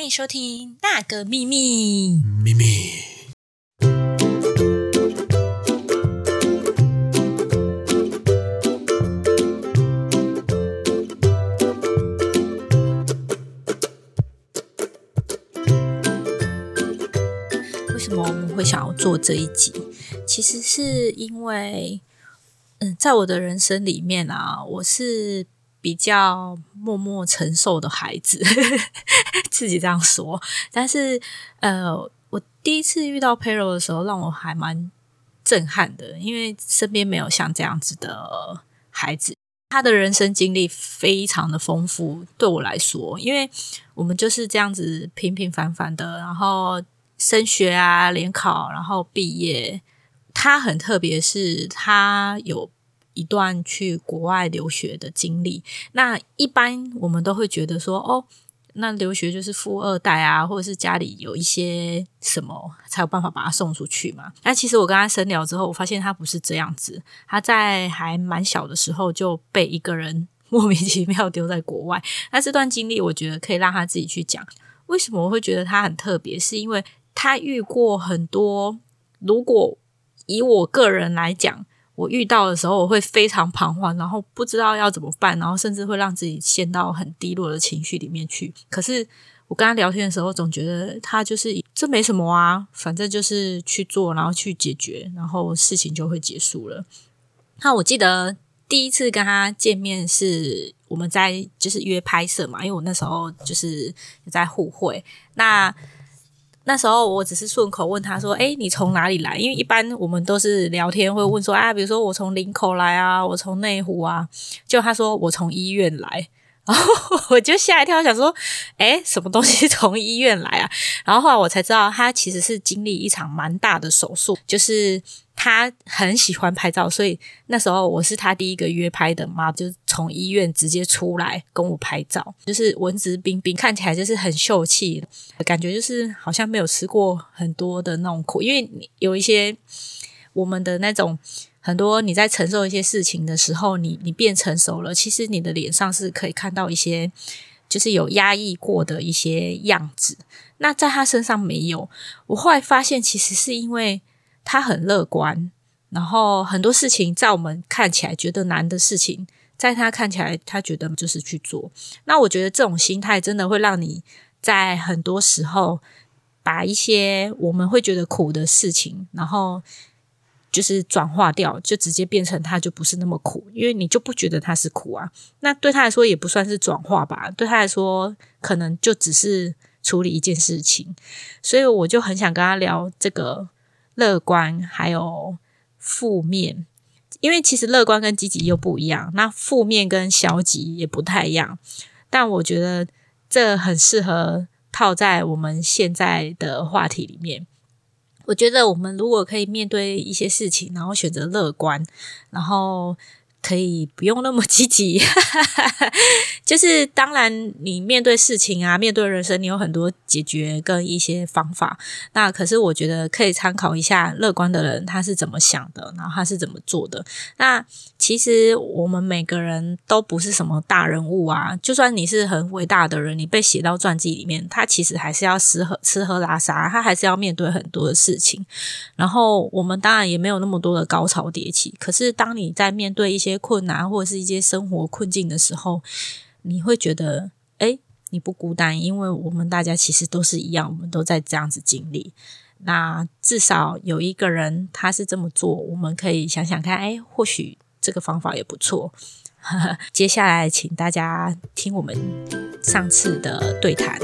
欢迎收听《那个秘密》。秘密。为什么我们会想要做这一集？其实是因为，嗯，在我的人生里面啊，我是比较默默承受的孩子，自己这样说。但是，呃，我第一次遇到 Pero 的时候，让我还蛮震撼的，因为身边没有像这样子的孩子。他的人生经历非常的丰富，对我来说，因为我们就是这样子平平凡凡的，然后升学啊、联考，然后毕业。他很特别，是他有一段去国外留学的经历。那一般我们都会觉得说，哦，那留学就是富二代啊，或者是家里有一些什么才有办法把他送出去嘛。那其实我跟他深聊之后，我发现他不是这样子。他在还蛮小的时候就被一个人莫名其妙丢在国外。那这段经历，我觉得可以让他自己去讲。为什么我会觉得他很特别？是因为他遇过很多，如果以我个人来讲，我遇到的时候，我会非常彷徨，然后不知道要怎么办，然后甚至会让自己陷到很低落的情绪里面去。可是我跟他聊天的时候，总觉得他就是这没什么啊，反正就是去做，然后去解决，然后事情就会结束了。那我记得第一次跟他见面是我们在就是约拍摄嘛，因为我那时候就是在互惠那。那时候我只是顺口问他说：“哎，你从哪里来？”因为一般我们都是聊天会问说：“啊，比如说我从林口来啊，我从内湖啊。”就他说我从医院来，然 后我就吓一跳，想说：“哎，什么东西从医院来啊？” 然后后来我才知道，他其实是经历一场蛮大的手术，就是他很喜欢拍照，所以那时候我是他第一个约拍的嘛，就从医院直接出来跟我拍照，就是文质彬彬，看起来就是很秀气，感觉就是好像没有吃过很多的那种苦，因为有一些我们的那种很多你在承受一些事情的时候，你你变成熟了，其实你的脸上是可以看到一些就是有压抑过的一些样子。那在他身上没有，我后来发现其实是因为他很乐观，然后很多事情在我们看起来觉得难的事情，在他看起来他觉得就是去做。那我觉得这种心态真的会让你在很多时候把一些我们会觉得苦的事情，然后就是转化掉，就直接变成它就不是那么苦，因为你就不觉得它是苦啊。那对他来说也不算是转化吧，对他来说可能就只是。处理一件事情，所以我就很想跟他聊这个乐观还有负面，因为其实乐观跟积极又不一样，那负面跟消极也不太一样。但我觉得这很适合套在我们现在的话题里面。我觉得我们如果可以面对一些事情，然后选择乐观，然后。可以不用那么积极，就是当然，你面对事情啊，面对人生，你有很多解决跟一些方法。那可是我觉得可以参考一下乐观的人他是怎么想的，然后他是怎么做的。那其实我们每个人都不是什么大人物啊，就算你是很伟大的人，你被写到传记里面，他其实还是要吃喝吃喝拉撒，他还是要面对很多的事情。然后我们当然也没有那么多的高潮迭起，可是当你在面对一些些困难或者是一些生活困境的时候，你会觉得，哎，你不孤单，因为我们大家其实都是一样，我们都在这样子经历。那至少有一个人他是这么做，我们可以想想看，哎，或许这个方法也不错。接下来，请大家听我们上次的对谈。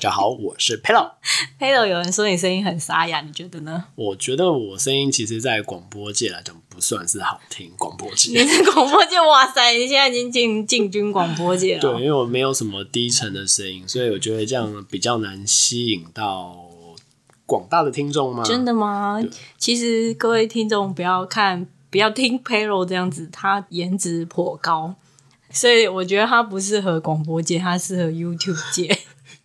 家好，我是 Pelo。Pelo，有人说你声音很沙哑，你觉得呢？我觉得我声音其实，在广播界来讲，不算是好听。广播界，你是广播界？哇塞，你现在已经进进军广播界了。对，因为我没有什么低沉的声音，所以我觉得这样比较难吸引到广大的听众吗？真的吗？其实各位听众不要看，不要听 Pelo 这样子，他颜值颇高。所以我觉得他不适合广播界，他适合 YouTube 界。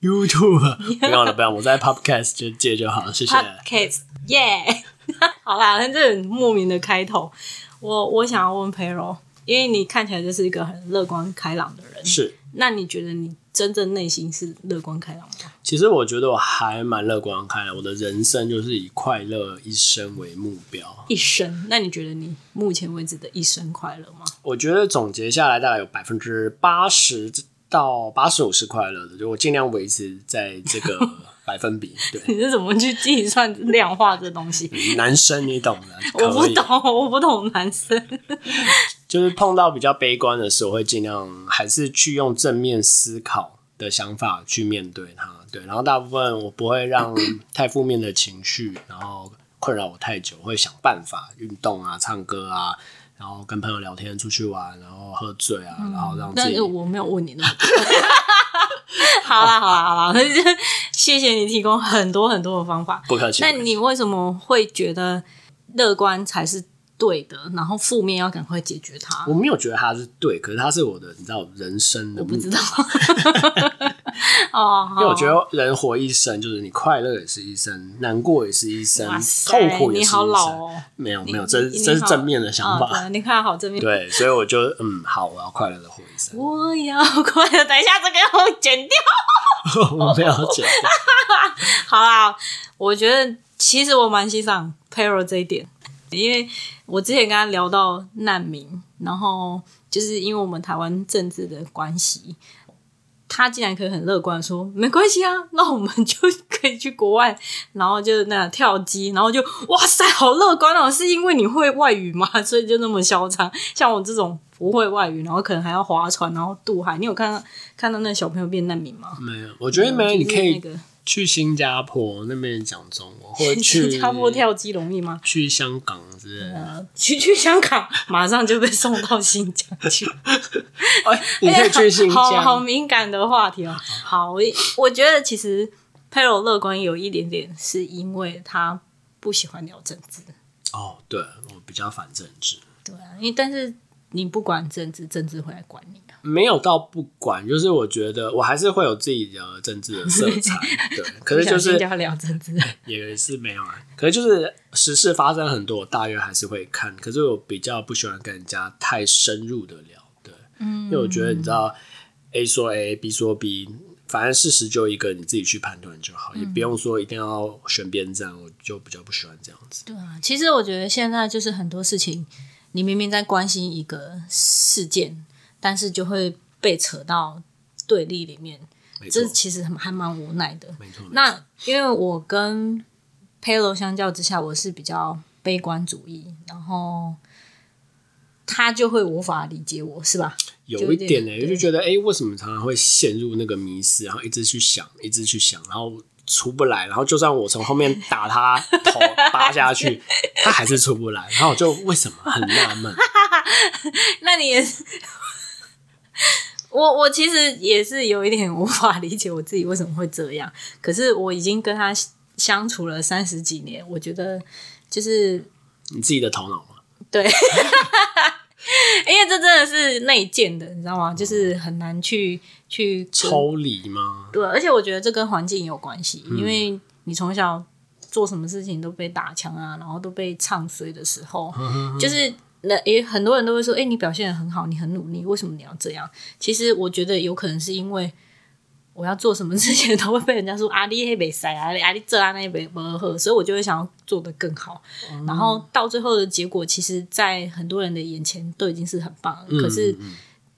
YouTube，不用了，不用，我在 Podcast 就借就好了，谢谢。Podcast，耶！好啦，那这很莫名的开头。我我想要问 Pero，因为你看起来就是一个很乐观开朗的人，是，那你觉得你真正内心是乐观开朗吗？其实我觉得我还蛮乐观开朗，我的人生就是以快乐一生为目标。一生？那你觉得你目前为止的一生快乐吗？我觉得总结下来大概有百分之八十到八十五是快乐的，就我尽量维持在这个 百分比。对，你是怎么去计算量化这东西？男生你懂的，我不懂，我不懂男生。就是碰到比较悲观的时候会尽量还是去用正面思考的想法去面对它。对，然后大部分我不会让太负面的情绪，然后困扰我太久，我会想办法运动啊、唱歌啊，然后跟朋友聊天、出去玩，然后喝醉啊，然后让自己我没有问你那么多。好啦好啦好啦，谢谢你提供很多很多的方法。不客气。那你为什么会觉得乐观才是对的，然后负面要赶快解决它？我没有觉得它是对，可是它是我的，你知道人生的我不知道标。哦，因为我觉得人活一生，就是你快乐也是一生，难过也是一生痛苦也是一生。你好老哦，没有没有，你这这是正面的想啊法。对你看好正面。对，所以我就嗯，好，我要快乐的活一生。我要快乐，等一下这个要剪掉。我没有剪，好啦，我觉得其实我蛮欣赏 Pero 这一点，因为我之前跟他聊到难民，然后就是因为我们台湾政治的关系，他竟然可以很乐观地说没关系啊，那我们就可以去国外，然后就那样跳机，然后就哇塞，好乐观哦！是因为你会外语吗？所以就那么嚣张？像我这种不会外语，然后可能还要划船，然后渡海，你有看到看到那小朋友变难民吗？没有。我觉得没有，你可以去新加坡那边讲中文，或者去新加坡跳机容易吗？去香港之类的。呃，去 去香港，马上就被送到新疆去。哎，你可以去新好好疆。敏感的话题哦。好，我我觉得其实佩柔乐观有一点点是因为他不喜欢聊政治，哦，对我比较反政治，对啊，因为但是你不管政治，政治会来管你啊。没有到不管，就是我觉得我还是会有自己的政治的色彩。对，可是就是不小心就要聊政治，也是没有啊。可是就是时事发生很多，我大约还是会看。可是我比较不喜欢跟人家太深入的聊，对，嗯，因为我觉得你知道，A 说 A，B 说 B，反正事实就一个，你自己去判断就好，也不用说一定要选边站。我就比较不喜欢这样子。对啊。其实我觉得现在就是很多事情，你明明在关心一个事件，但是就会被扯到对立里面，这，其实还蛮无奈的。没错。那因为我跟 Pelo 相较之下，我是比较悲观主义，然后他就会无法理解我，是吧？有一点呢、对就觉得哎、诶为什么常常会陷入那个迷失，然后一直去想，一直去想，然后出不来，然后就算我从后面打他头 扒下去，他还是出不来，然后我就为什么很纳闷？那你也是，我我其实也是有一点无法理解我自己为什么会这样。可是我已经跟他相处了三十几年，我觉得就是你自己的头脑吗？对，因为这真的是内建的，你知道吗？就是很难去去抽离吗？对，而且我觉得这跟环境有关系，因为你从小做什么事情都被打枪啊，然后都被唱衰的时候，就是那也很多人都会说，哎、你表现的很好，你很努力，为什么你要这样？其实我觉得有可能是因为我要做什么事情都会被人家说啊，你黑北塞啊，啊你这啊那北不喝，所以我就会想要做的更好，然后到最后的结果，其实，在很多人的眼前都已经是很棒了，可是。嗯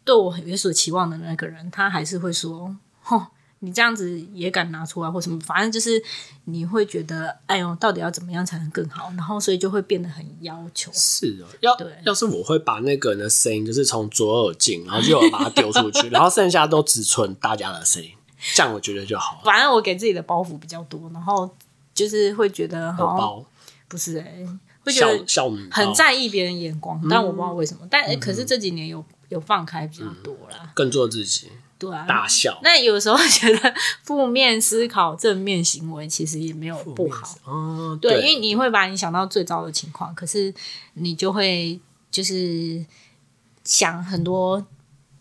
对我有所期望的那个人，他还是会说：“吼，你这样子也敢拿出来，或什么？反正就是你会觉得，哎呦，到底要怎么样才能更好？然后所以就会变得很要求。是哦，要对要是我会把那个人的声音，就是从左耳进，然后就有把它丢出去，然后剩下都只存大家的声音，这样我觉得就好了。反正我给自己的包袱比较多，然后就是会觉得好像荷包不是哎、会觉得很在意别人眼光，但我不知道为什么。但、可是这几年有有放开比较多啦，更做自己，对啊，大笑。那有时候觉得负面思考、正面行为其实也没有不好。哦，对，因为你会把你想到最糟的情况，可是你就会就是想很多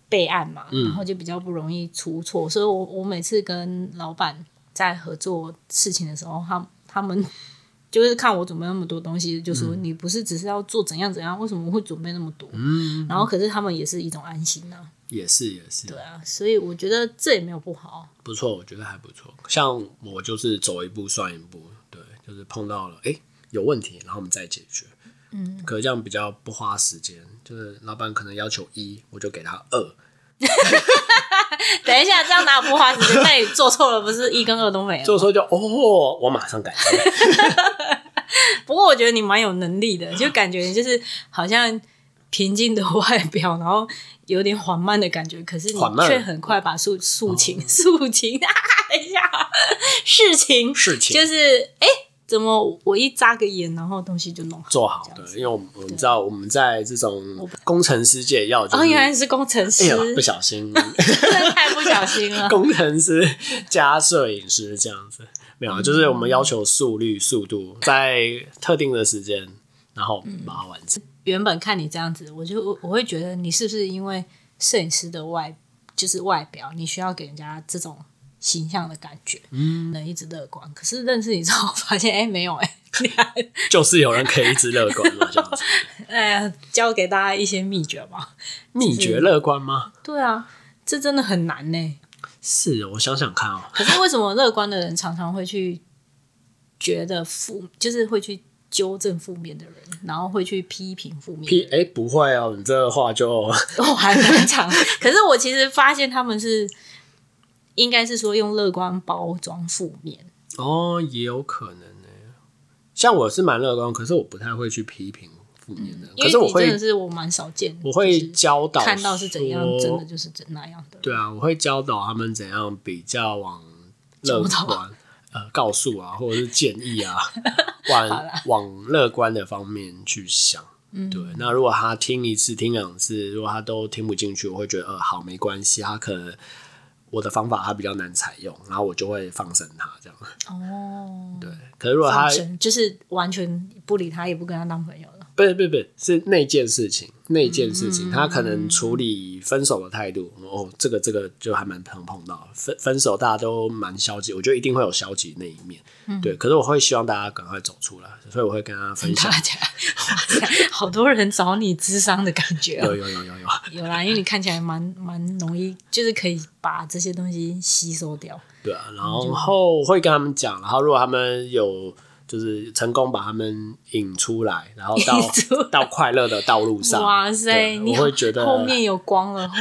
备案嘛，然后就比较不容易出错。所以我我每次跟老板在合作事情的时候，他他们就是看我准备那么多东西，就说你不是只是要做怎样怎样，为什么会准备那么多？嗯，然后可是他们也是一种安心呐、也是也是，对啊，所以我觉得这也没有不好。不错，我觉得还不错。像我就是走一步算一步，对，就是碰到了哎、诶有问题，然后我们再解决。嗯，可是这样比较不花时间，就是老板可能要求一，我就给他二。等一下，这样哪有不花时间？那你做错了，不是一跟二都没了？做错就哦，我马上改。不过我觉得你蛮有能力的，就感觉就是好像平静的外表，然后有点缓慢的感觉，可是你却很快把事事情事情啊，等一下，事情事情就是哎、诶怎么我一眨个眼，然后东西就弄好？做好的，因为我们我们知道我们在这种工程师界要就是，哦，原来是工程师，哎不小心，太不小心了。工程师加摄影师这样子，没有就是我们要求速率、速度在特定的时间，然后把它完成。原本看你这样子，我就我会觉得你是不是因为摄影师的外就是外表，你需要给人家这种形象的感觉，嗯，能一直乐观。可是认识你之后，发现哎、没有哎、就是有人可以一直乐观嘛，这样子。哎呀，教给大家一些秘诀吧。秘诀乐观吗？对啊，这真的很难呢。是我想想看哦，可是为什么乐观的人常常会去觉得负，就是会去纠正负面的人，然后会去批评负面？批哎、不会哦，你这个话就我 还蛮长。可是我其实发现他们是应该是说用乐观包装负面。哦也有可能呢。像我是蛮乐观，可是我不太会去批评负面的可是我真的是我蛮少见，我会教导看到是怎样，真的就是怎那样的。对啊，我会教导他们怎样比较往乐观，呃，告诉啊，或者是建议啊，往往乐观的方面去想。嗯对，那如果他听一次、听两次，如果他都听不进去，我会觉得呃，好，没关系，他可能我的方法他比较难采用，然后我就会放生他这样。哦，对，可是如果他就是完全不理他，也不跟他当朋友了。不是不是不是是那件事情，那件事嗯情，他可能处理分手的态度，哦，这个这个就还蛮常碰到分分手，大家都蛮消极，我觉得一定会有消极那一面，嗯对。可是我会希望大家赶快走出来，所以我会跟他分享大。家，好多人找你智商的感觉哦。有有有有有，有啦，因为你看起来蛮蛮容易，就是可以把这些东西吸收掉。对啊，然后会跟他们讲，然后如果他们有就是成功把他们引出来，然后到 到快乐的道路上，哇塞，你我会觉得后面有光了，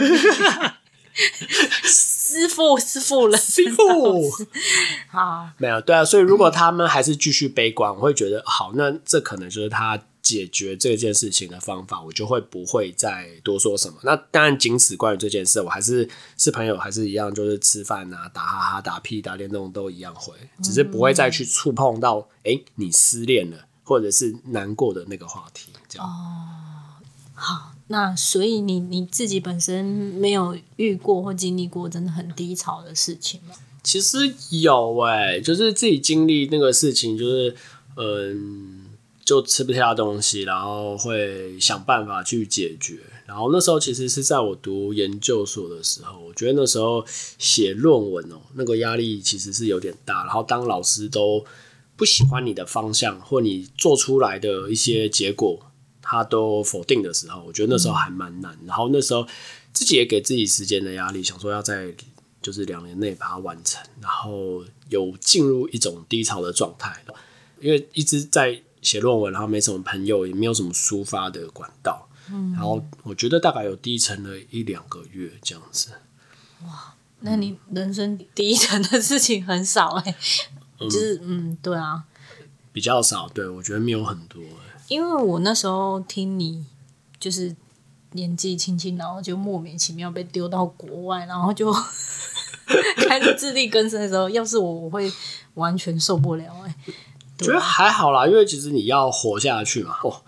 师傅师傅了，师傅。好，没有，对啊，所以如果他们还是继续悲观，我会觉得好，那这可能就是他解决这件事情的方法，我就会不会再多说什么。那当然，仅此关于这件事，我还是是朋友，还是一样，就是吃饭啊、打哈哈、打屁、打电动都一样会，只是不会再去触碰到，哎、你失恋了，或者是难过的那个话题，这样哦。好，那所以你你自己本身没有遇过或经历过真的很低潮的事情吗？其实有哎、就是自己经历那个事情，就是嗯，就吃不下东西，然后会想办法去解决。然后那时候其实是在我读研究所的时候，我觉得那时候写论文哦、那个压力其实是有点大。然后当老师都不喜欢你的方向，或你做出来的一些结果，他都否定的时候，我觉得那时候还蛮难。然后那时候自己也给自己时间的压力，想说要在就是两年内把它完成，然后有进入一种低潮的状态，因为一直在写论文，然后没什么朋友，也没有什么抒发的管道，嗯，然后我觉得大概有低沉了一两个月这样子，哇那你人生第一层的事情很少哎、就是嗯，对啊，比较少，对我觉得没有很多、因为我那时候听你就是年纪轻轻，然后就莫名其妙被丢到国外，然后就 开始自力更生的时候，要是我，我会完全受不了哎、觉得还好啦，因为其实你要活下去嘛，哦，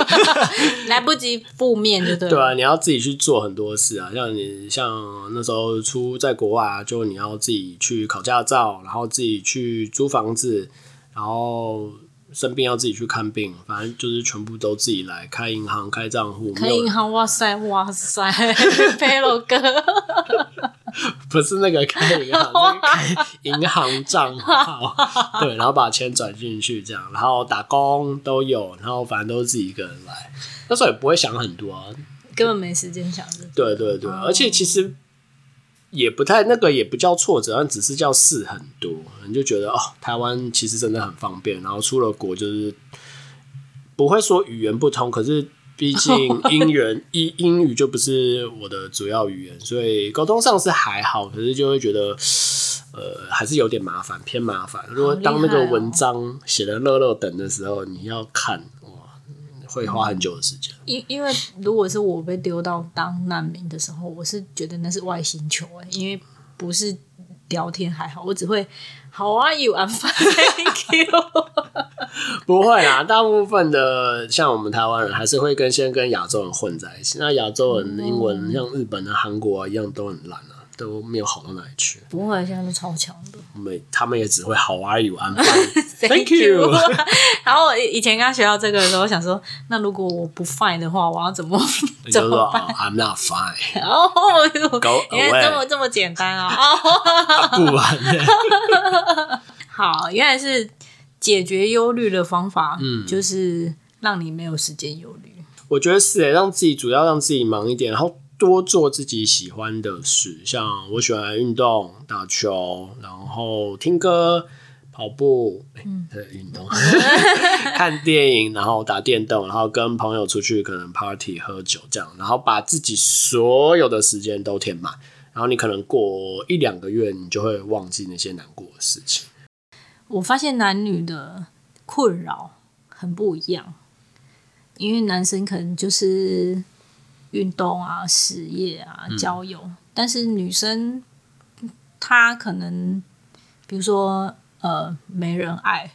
来不及负面就对了。对啊，你要自己去做很多事啊，像你像那时候出在国外啊，就你要自己去考驾照，然后自己去租房子，然后生病要自己去看病，反正就是全部都自己来开银行、开账户，开银行，哇塞哇塞，佩罗哥，不是那个开银行，是开银行账号，对，然后把钱转进去这样，然后打工都有，然后反正都是自己一个人来，那时候也不会想很多啊，根本没时间想着。对对对，而且其实也不太那个，也不叫挫折，只是叫事很多，你就觉得哦，台湾其实真的很方便，然后出了国就是不会说语言不通，可是毕竟英语 英英语就不是我的主要语言，所以沟通上是还好，可是就会觉得。呃，还是有点麻烦，偏麻烦。如果当那个文章写的热热等的时候，你要看哇，会花很久的时间。因因为如果是我被丢到当难民的时候，我是觉得那是外星球哎、因为不是聊天还好，我只会 How are you? I'm fine, thank you。不会啦，大部分的像我们台湾人还是会跟先跟亚洲人混在一起。那亚洲人英文像日本啊、韩国啊一样都很烂啊，都没有好到哪里去。不会，现在都超强的。没他们也只会 How are you? I'm fine. Thank you. 然后我以前刚学到这个的时候，我想说，那如果我不 fine 的话，我要怎么 怎么办？哦 I'm not fine. 哦原来这.么这么简单啊！哦，不然呢？好，原来是解决忧虑的方法，嗯，就是让你没有时间忧虑。我觉得是诶，让自己主要让自己忙一点，然后多做自己喜欢的事，像我喜欢运动、打球，然后听歌、跑步，嗯，运动，看电影，然后打电动，然后跟朋友出去可能 party 喝酒这样，然后把自己所有的时间都填满，然后你可能过一两个月，你就会忘记那些难过的事情。我发现男女的困扰很不一样，因为男生可能就是运动啊、事业啊、交友，但是女生她可能，比如说呃，没人爱，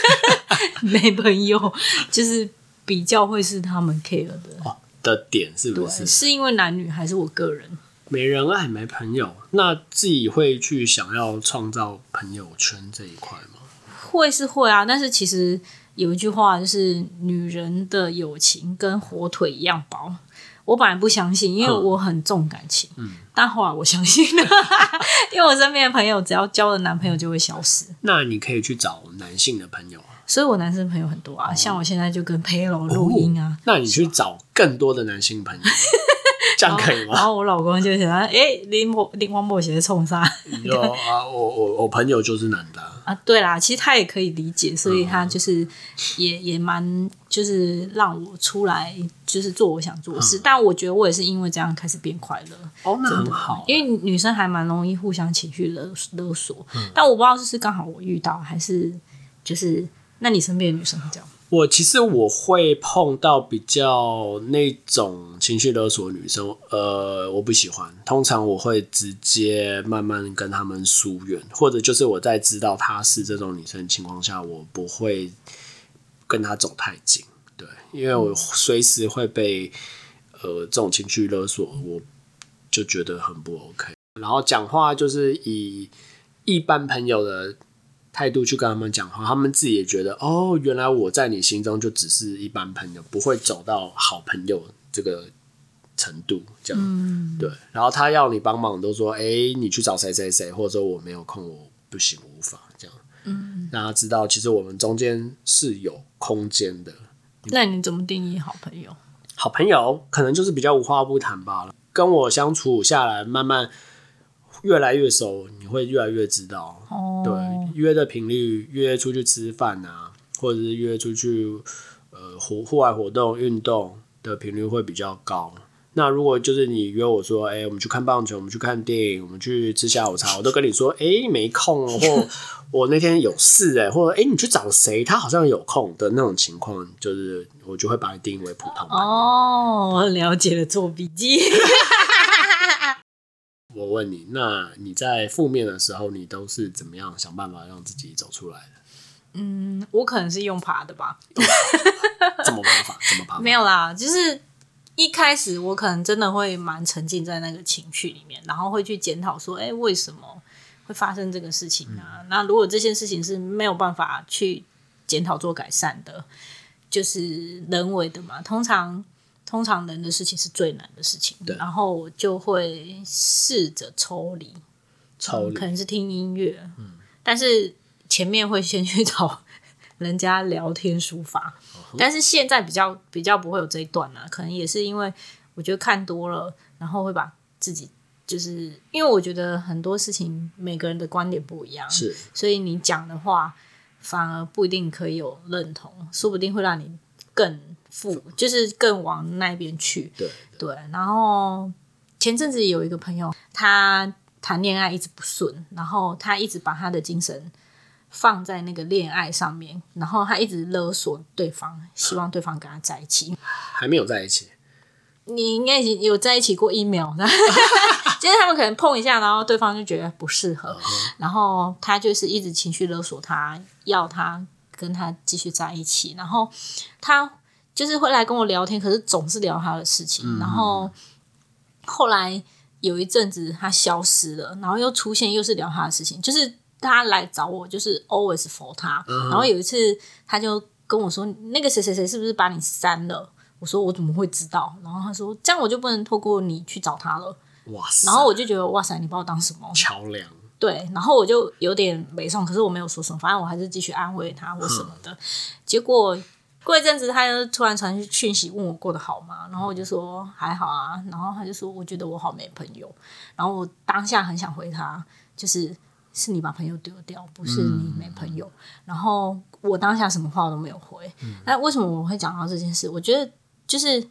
没朋友，就是比较会是他们 care 的。哦的点是不，是？是因为男女还是我个人？没人爱，没朋友，那自己会去想要创造朋友圈这一块吗？会是会啊，但是其实有一句话就是“女人的友情跟火腿一样薄”。我本来不相信，因为嗯。我很重感情，嗯。但后来我相信了，因为我身边的朋友只要交了男朋友就会消失，那你可以去找男性的朋友啊，所以我男生朋友很多哦。啊，像我现在就跟 Pelo 录音啊，那你去找更多的男性朋友，这样可以吗然？后我老公就想，哎、林某林王某写冲啥你说啊，我我我朋友就是男的啊，啊？对啦，其实他也可以理解，所以嗯他就是也也蛮就是让我出来，就是做我想做的事。嗯但我觉得我也是因为这样开始变快乐，哦，那很好，因为女生还蛮容易互相情绪勒勒索。嗯但我不知道是不是刚好我遇到，还是就是那你身边的女生会这样？我其实我会碰到比较那种情绪勒索的女生，呃，我不喜欢。通常我会直接慢慢跟她们疏远，或者就是我在知道她是这种女生的情况下，我不会跟她走太近。对，因为我随时会被呃这种情绪勒索，我就觉得很不 OK。然后讲话就是以一般朋友的态度去跟他们讲话，他们自己也觉得哦，原来我在你心中就只是一般朋友，不会走到好朋友这个程度，这样、对。然后他要你帮忙，都说哎，你去找谁谁谁，或者说我没有空，我不行，我无法这样。嗯，让他知道其实我们中间是有空间的。那你怎么定义好朋友？好朋友可能就是比较无话不谈罢了，跟我相处下来，慢慢越来越熟，你会越来越知道。哦，对，约的频率，约出去吃饭啊，或者是约出去呃户户外活动、运动的频率会比较高。那如果就是你约我说，哎、我们去看棒球，我们去看电影，我们去吃下午茶，我都跟你说，哎、没空哦，或 我那天有事哎、或者哎、你去找谁，他好像有空的那种情况，就是我就会把你定义为普通。哦，我了解了，做笔记。我问你，那你在负面的时候，你都是怎么样想办法让自己走出来的？嗯，我可能是用爬的吧。怎么爬法？怎么爬？没有啦，就是一开始我可能真的会蛮沉浸在那个情绪里面，然后会去检讨说，哎、为什么会发生这个事情啊？那如果这件事情是没有办法去检讨做改善的，就是人为的嘛。通常通常人的事情是最难的事情，对。然后我就会试着抽离，抽离。可能是听音乐，嗯，但是前面会先去找人家聊天抒发，但是现在比较比较不会有这一段了、可能也是因为我觉得看多了，然后会把自己就是因为我觉得很多事情每个人的观点不一样，是。所以你讲的话反而不一定可以有认同，说不定会让你更负，就是更往那边去。对对，然后前阵子有一个朋友，他谈恋爱一直不顺，然后他一直把他的精神放在那个恋爱上面，然后他一直勒索对方，希望对方跟他在一起。还没有在一起，你应该已经有在一起过一秒，就是他们可能碰一下，然后对方就觉得不适合，然后他就是一直情绪勒索他，要他跟他继续在一起，然后他就是会来跟我聊天，可是总是聊他的事情，然后后来有一阵子他消失了，然后又出现，又是聊他的事情，就是他来找我，就是 always for 他，然后有一次他就跟我说，那个谁谁谁是不是把你删了？我说我怎么会知道？然后他说这样我就不能透过你去找他了。哇塞！然后我就觉得哇塞，你把我当什么？桥梁，对，然后我就有点没送，可是我没有说什么，反正我还是继续安慰他或什么的。结果过一阵子，他又突然传讯息问我过得好吗？然后我就说还好啊。然后他就说我觉得我好没朋友。然后我当下很想回他，就是是你把朋友丢掉，不是你没朋友。然后我当下什么话都没有回。那、为什么我会讲到这件事？我觉得就是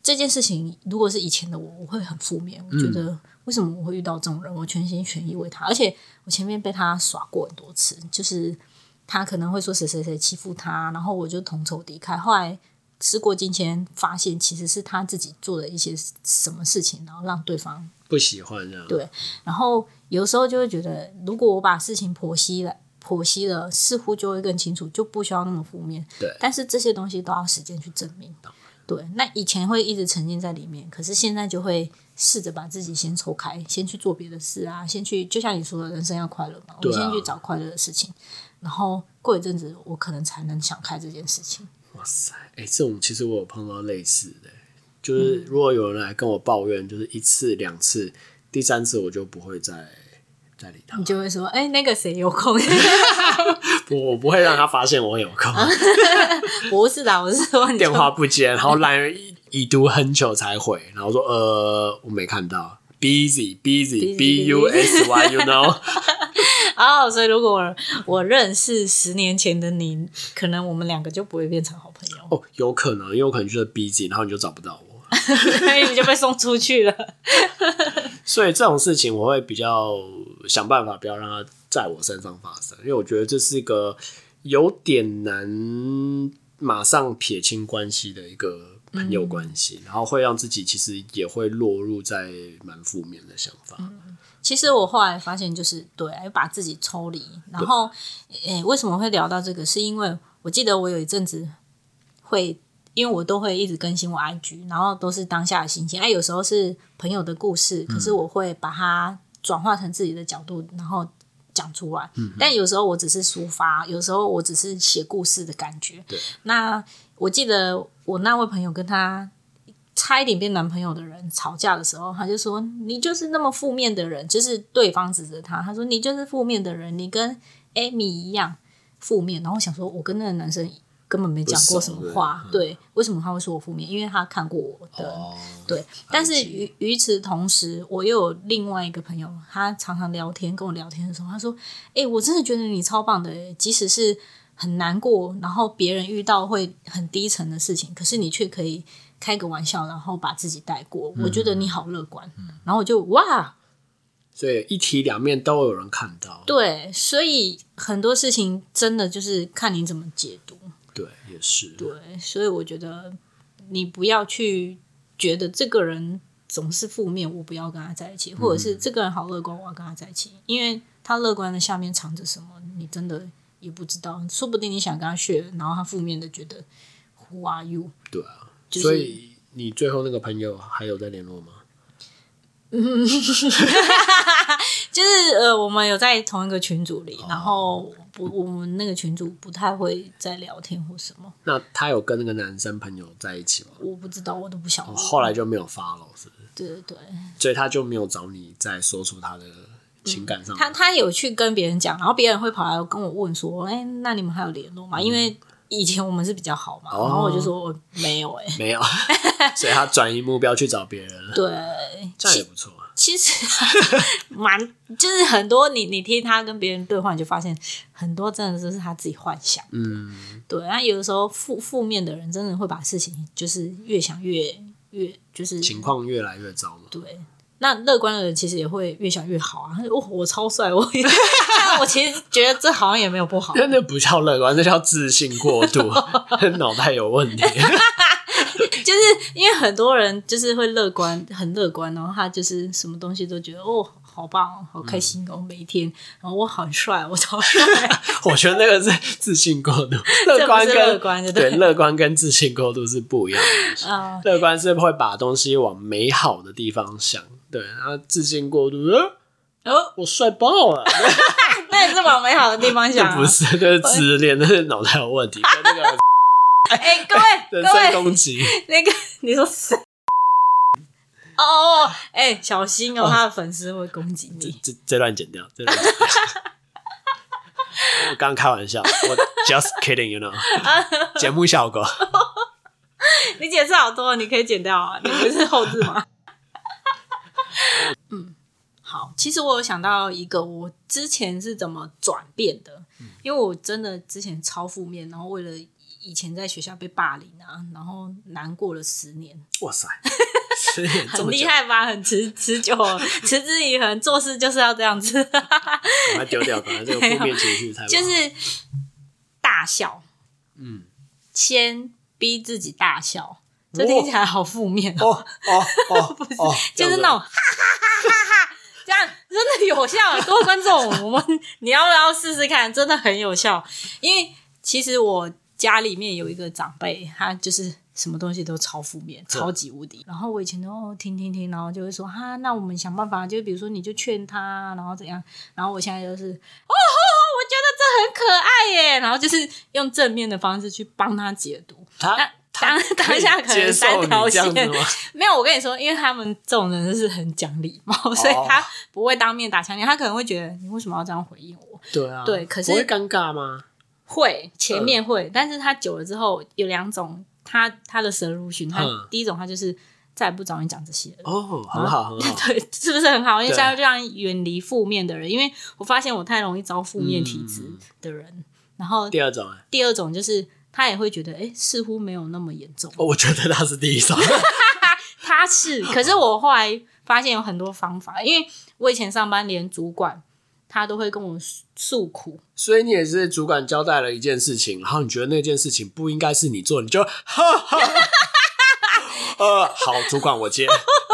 这件事情，如果是以前的我，我会很负面。我觉得为什么我会遇到这种人？我全心全意为他，而且我前面被他耍过很多次，就是他可能会说谁谁谁欺负他，然后我就同仇敌忾。后来事过境迁，发现其实是他自己做了一些什么事情，然后让对方不喜欢这样。对然后有时候就会觉得，如果我把事情剖析了。剖析了，似乎就会更清楚，就不需要那么负面。对但是这些东西都要时间去证明。对，那以前会一直沉浸在里面，可是现在就会试着把自己先抽开，先去做别的事啊，先去，就像你说的，人生要快乐嘛，我先去找快乐的事情，然后过一阵子，我可能才能想开这件事情。哇塞，哎、这种其实我有碰到类似的，就是如果有人来跟我抱怨，就是一次两次，第三次我就不会再再理他你，就会说，哎、那个谁有空？我我不会让他发现我有空，不是的，我是说电话不接，然后来已已读很久才回，然后说呃我没看到，busy busy b u s y you know，哦，所以如果我我认识十年前的你，可能我们两个就不会变成好朋友，哦有可能，因为我可能就是 busy，然后你就找不到我，所 以你就被送出去了。所以这种事情我会比较想办法不要让它在我身上发生，因为我觉得这是一个有点难马上撇清关系的一个朋友关系，然后会让自己其实也会落入在蛮负面的想法。其实我后来发现，就是对，把自己抽离。然后，诶，为什么会聊到这个？是因为我记得我有一阵子会，因为我都会一直更新我 IG，然后都是当下的心情。哎，有时候是朋友的故事，可是我会把它转化成自己的角度，然后讲出来。但有时候我只是抒发，有时候我只是写故事的感觉。对，那我记得我那位朋友跟他差一点变男朋友的人吵架的时候，他就说：“你就是那么负面的人。”就是对方指责他，他说：“你就是负面的人，你跟 Amy 一样负面。”然后我想说，我跟那个男生根本没讲过什么话，对，为什么他会说我负面？因为他看过我的，哦，对。但是与与此同时，我又有另外一个朋友，他常常聊天，跟我聊天的时候，他说：“哎、我真的觉得你超棒的、欸，即使是很难过，然后别人遇到会很低沉的事情，可是你却可以开个玩笑，然后把自己带过。我觉得你好乐观。然后我就哇，所以一体两面都有人看到，对，所以很多事情真的就是看你怎么解读。对，也是，对，所以我觉得你不要去觉得这个人总是负面，我不要跟他在一起，或者是这个人好乐观，我要跟他在一起，因为他乐观的下面藏着什么，你真的也不知道。说不定你想跟他 share，然后他负面的觉得 Who are you？对啊。就是所以你最后那个朋友还有在联络吗？嗯 就是呃，我们有在同一个群组里，然后不，我们那个群组不太会再聊天或什么，那他有跟那个男生朋友在一起吗？我不知道，我都不晓得。哦后来就没有发了，是不是？对对对，所以他就没有找你再说出他的情感上的。他他有去跟别人讲，然后别人会跑来跟我问说：“哎、那你们还有联络吗？”因为以前我们是比较好嘛，哦然后我就说我没有、哎，没有，所以他转移目标去找别人了，对，这样也不错啊。其实 蛮就是很多你你听他跟别人对话，你就发现很多真的就是他自己幻想。嗯，对，那有的时候负负面的人真的会把事情就是越想越越就是情况越来越糟嘛。对。那乐观的人其实也会越想越好啊！哦，我超帅，我但我其实觉得这好像也没有不好，那那不叫乐观，那叫自信过度，脑袋有问题。就是因为很多人就是会乐观，很乐观，然后他就是什么东西都觉得哦，好棒哦，好开心哦，每一天，然后我很帅，我超 帅，我觉得那个是自信过度，乐观跟乐观对乐观跟自信过度是不一样的。啊、乐观是会把东西往美好的地方想，对，然后自信过度，呃，哦，我帅爆了，那也是往美好的地方想、啊，不是，就是自恋，那是脑袋有问题，跟那个哎、各位人身各位，攻击。那个你说谁？哦哎、小心哦，他的粉丝会攻击你。这这段剪掉，这段剪掉。我刚开玩笑，我 just kidding，you know，节目效果。你解释好多，你可以剪掉啊，你不是后置吗？嗯，好，其实我有想到一个，我之前是怎么转变的，因为我真的之前超负面，然后为了以前在学校被霸凌啊，然后难过了十年，哇塞，十年很厉，害吧？很持持久哦，持之以恒，做事就是要这样子，把它丢掉，这个负面情绪才就是大笑，嗯，先逼自己大笑，这听起来好负面哦哦哦 不是，就是那种哈哈哈哈哈，这样真的有效。各位观众，我们你要不要试试看？真的很有效。因为其实我家里面有一个长辈，他就是什么东西都超负面，超级无敌。然后我以前都哦听听听，然后就会说哈，那我们想办法，就比如说你就劝他，然后怎样。然后我现在就是哦，我觉得这很可爱耶，然后就是用正面的方式去帮他解读。他当当下可能三条线？没有，我跟你说，因为他们这种人就是很讲礼貌，所以他不会当面打枪你，他可能会觉得你为什么要这样回应我？对啊，对可是会尴尬吗？会前面会，但是他久了之后有两种，他他的 solution，他嗯第一种他就是再也不找你讲这些了。哦，很好，很好。对，是不是很好？因为对现在就让远离负面的人，因为我发现我太容易招负面体质嗯的人。然后第二种，哎第二种就是他也会觉得，哎，似乎没有那么严重。哦我觉得他是第一种。他是，可是我后来发现有很多方法，因为我以前上班连主管他都会跟我诉诉苦，所以你也是主管交代了一件事情，然后你觉得那件事情不应该是你做，你就 哈哈，呃，好，主管我接，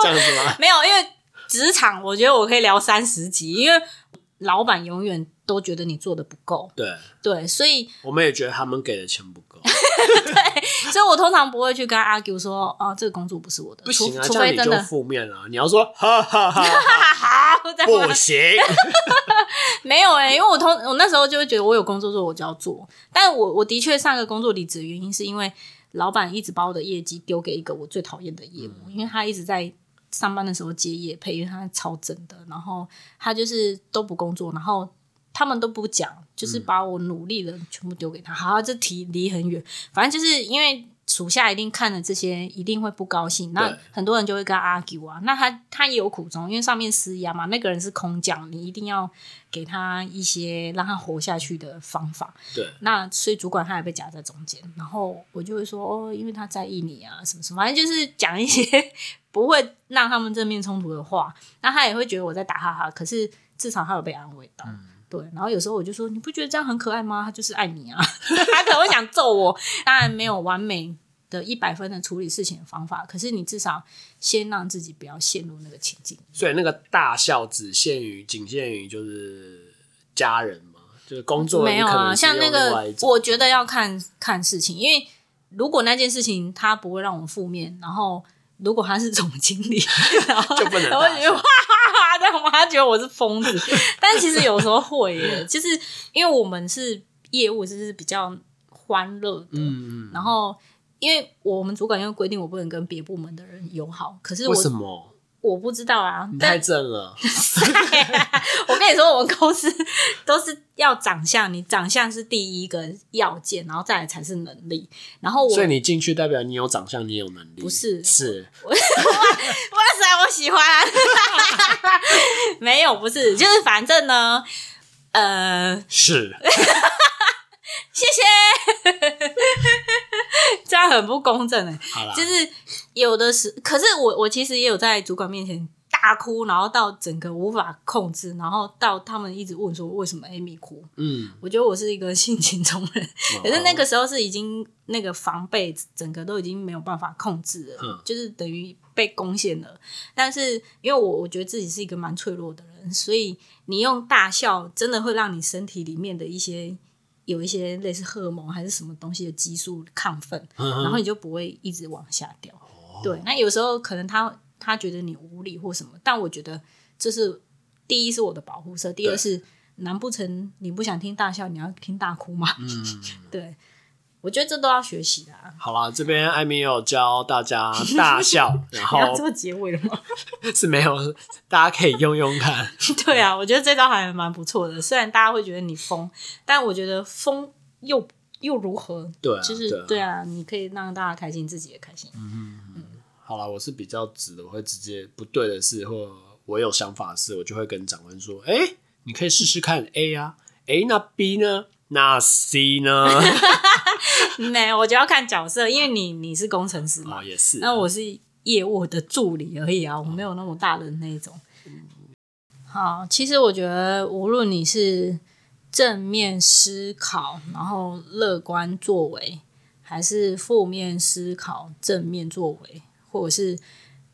这样子吗？没有，因为职场我觉得我可以聊三十集，因为老板永远都觉得你做的不够，对，对，所以我们也觉得他们给的钱不够，对所以我通常不会去跟他 argue 说，哦，这个工作不是我的，不行啊，除除这样你就非真的。负面了。你要说哈哈哈哈，好，这样吗不行，没有哎、因为我通我那时候就会觉得我有工作做我就要做，但我我的确上个工作离职的原因是因为老板一直把我的业绩丢给一个我最讨厌的业务，因为他一直在上班的时候接夜配，因为他超整的，然后他就是都不工作，然后他们都不讲，就是把我努力的全部丢给他。好，这题离很远，反正就是因为。属下一定看了这些，一定会不高兴。那很多人就会跟他 argue 啊。那他他也有苦衷，因为上面施压嘛。那个人是空降，你一定要给他一些让他活下去的方法。对，那所以主管他也被夹在中间，然后我就会说哦，因为他在意你啊，什么什么，反正就是讲一些不会让他们正面冲突的话，那他也会觉得我在打哈哈，可是至少他有被安慰到。对，然后有时候我就说，你不觉得这样很可爱吗？他就是爱你啊，他可能会想揍我。当然没有完美的一百分的处理事情的方法，可是你至少先让自己不要陷入那个情境。所以那个大笑只限于仅限于就是家人嘛，就是工作没有啊，像那个，我觉得要看看事情，因为如果那件事情它不会让我负面，然后如果他是总经理，然后就不能然后大笑就哈哈哈但我妈觉得我是疯子。但其实有时候会耶，就是因为我们是业务，就是比较欢乐的。嗯，然后，因为我们主管因为规定我不能跟别部门的人友好，可是我为什么？我不知道啊。你太正了，我跟你说，我们公司都是要长相，你长相是第一个要件，然后再来才是能力。然后我所以你进去代表你有长相，你有能力，不是是哇塞，我喜欢、没有，不是，就是反正呢，呃，是，谢谢，这样很不公正哎。好啦，就是有的时，可是我我其实也有在主管面前大哭，然后到整个无法控制，然后到他们一直问说为什么 Amy 哭，嗯，我觉得我是一个 性情中人，可是那个时候是已经那个防备整个都已经没有办法控制了，嗯就是等于被攻陷了。但是因为我我觉得自己是一个蛮脆弱的人，所以你用大笑真的会让你身体里面的一些有一些类似荷尔蒙还是什么东西的激素亢奋，然后你就不会一直往下掉。对，那有时候可能他他觉得你无理或什么，但我觉得这是第一是我的保护色，第二是难不成你不想听大笑，你要听大哭吗？嗯，对，我觉得这都要学习的、啊。好啦，这边艾米有教大家大笑，然后你要做结尾了吗？是没有，大家可以用用看。对啊，我觉得这招还蛮不错的。虽然大家会觉得你疯，但我觉得疯又又如何？对啊，就是对啊你可以让大家开心，自己也开心。嗯好啦，我是比较直的，我会直接不对的事或我有想法的事，我就会跟长官说：“哎、你可以试试看 A 啊，哎、那 B 呢？那 C 呢？没有，我就要看角色，因为你你是工程师嘛，哦，也是，那我是业务的助理而已啊，我没有那么大的那种。好，其实我觉得无论你是正面思考，然后乐观作为，还是负面思考正面作为，或者是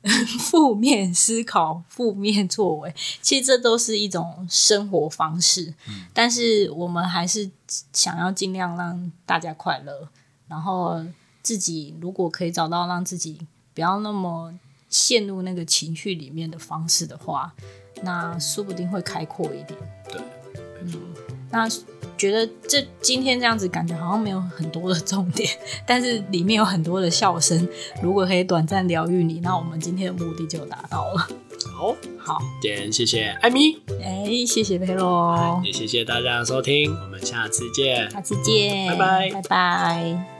负面思考负面作为，其实这都是一种生活方式。但是我们还是想要尽量让大家快乐，然后自己如果可以找到让自己不要那么陷入那个情绪里面的方式的话，那说不定会开阔一点。对，嗯那觉得这今天这样子感觉好像没有很多的重点，但是里面有很多的笑声。如果可以短暂疗愈你，那我们今天的目的就达到了。好，好，今天谢谢艾米，哎，谢谢佩洛，也谢谢大家的收听，我们下次见。下次见，拜拜拜拜。